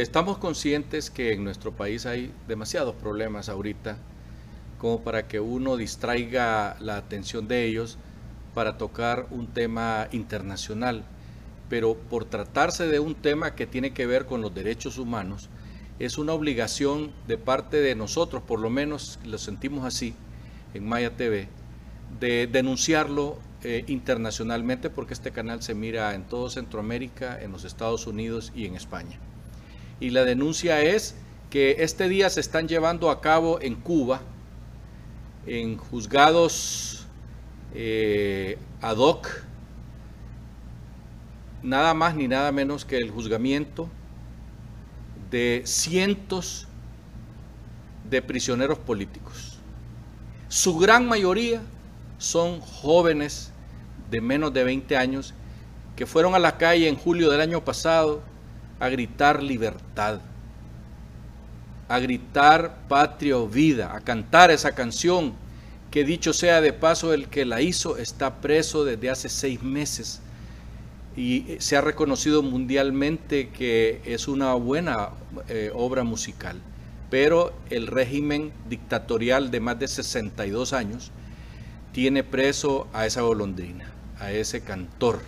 Estamos conscientes que en nuestro país hay demasiados problemas ahorita como para que uno distraiga la atención de ellos para tocar un tema internacional. Pero por tratarse de un tema que tiene que ver con los derechos humanos, es una obligación de parte de nosotros, por lo menos lo sentimos así en Maya TV, de denunciarlo eh, internacionalmente porque este canal se mira en todo Centroamérica, en los Estados Unidos y en España. Y la denuncia es que este día se están llevando a cabo en Cuba, en juzgados eh, ad hoc, nada más ni nada menos que el juzgamiento de cientos de prisioneros políticos. Su gran mayoría son jóvenes de menos de 20 años que fueron a la calle en julio del año pasado a gritar libertad, a gritar patria o vida, a cantar esa canción que dicho sea de paso, el que la hizo está preso desde hace seis meses y se ha reconocido mundialmente que es una buena eh, obra musical, pero el régimen dictatorial de más de 62 años tiene preso a esa golondrina, a ese cantor.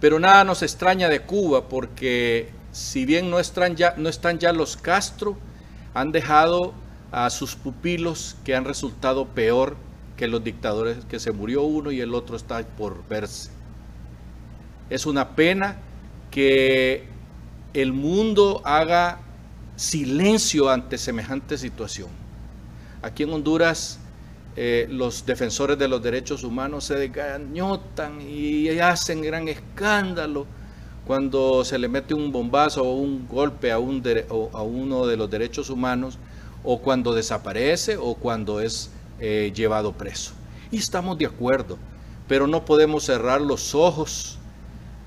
Pero nada nos extraña de Cuba porque si bien no están ya, no están ya los Castro, han dejado a sus pupilos que han resultado peor que los dictadores, que se murió uno y el otro está por verse. Es una pena que el mundo haga silencio ante semejante situación. Aquí en Honduras eh, los defensores de los derechos humanos se desgañotan y hacen gran escándalo cuando se le mete un bombazo o un golpe a, un a uno de los derechos humanos o cuando desaparece o cuando es eh, llevado preso. Y estamos de acuerdo, pero no podemos cerrar los ojos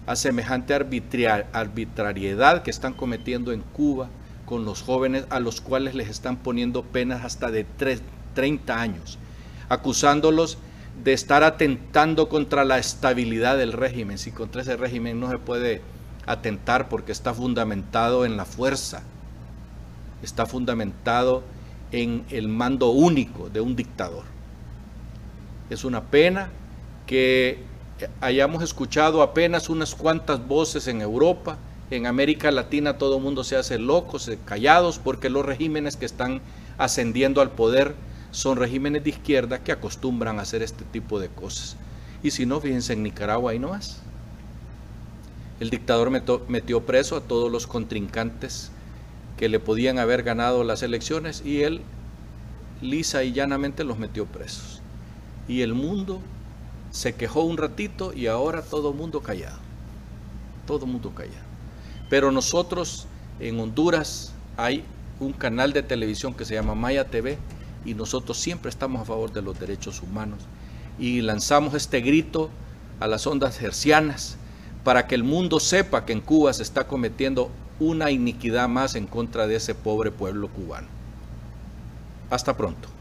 a semejante arbitrariedad que están cometiendo en Cuba con los jóvenes a los cuales les están poniendo penas hasta de 30 años, acusándolos de estar atentando contra la estabilidad del régimen. Si contra ese régimen no se puede atentar porque está fundamentado en la fuerza, está fundamentado en el mando único de un dictador. Es una pena que hayamos escuchado apenas unas cuantas voces en Europa, en América Latina todo el mundo se hace loco, se callados, porque los regímenes que están ascendiendo al poder son regímenes de izquierda que acostumbran a hacer este tipo de cosas. Y si no, fíjense en Nicaragua ahí no más. El dictador metió preso a todos los contrincantes que le podían haber ganado las elecciones y él lisa y llanamente los metió presos. Y el mundo se quejó un ratito y ahora todo mundo callado. Todo mundo callado. Pero nosotros en Honduras hay un canal de televisión que se llama Maya TV y nosotros siempre estamos a favor de los derechos humanos y lanzamos este grito a las ondas hercianas para que el mundo sepa que en Cuba se está cometiendo una iniquidad más en contra de ese pobre pueblo cubano. Hasta pronto.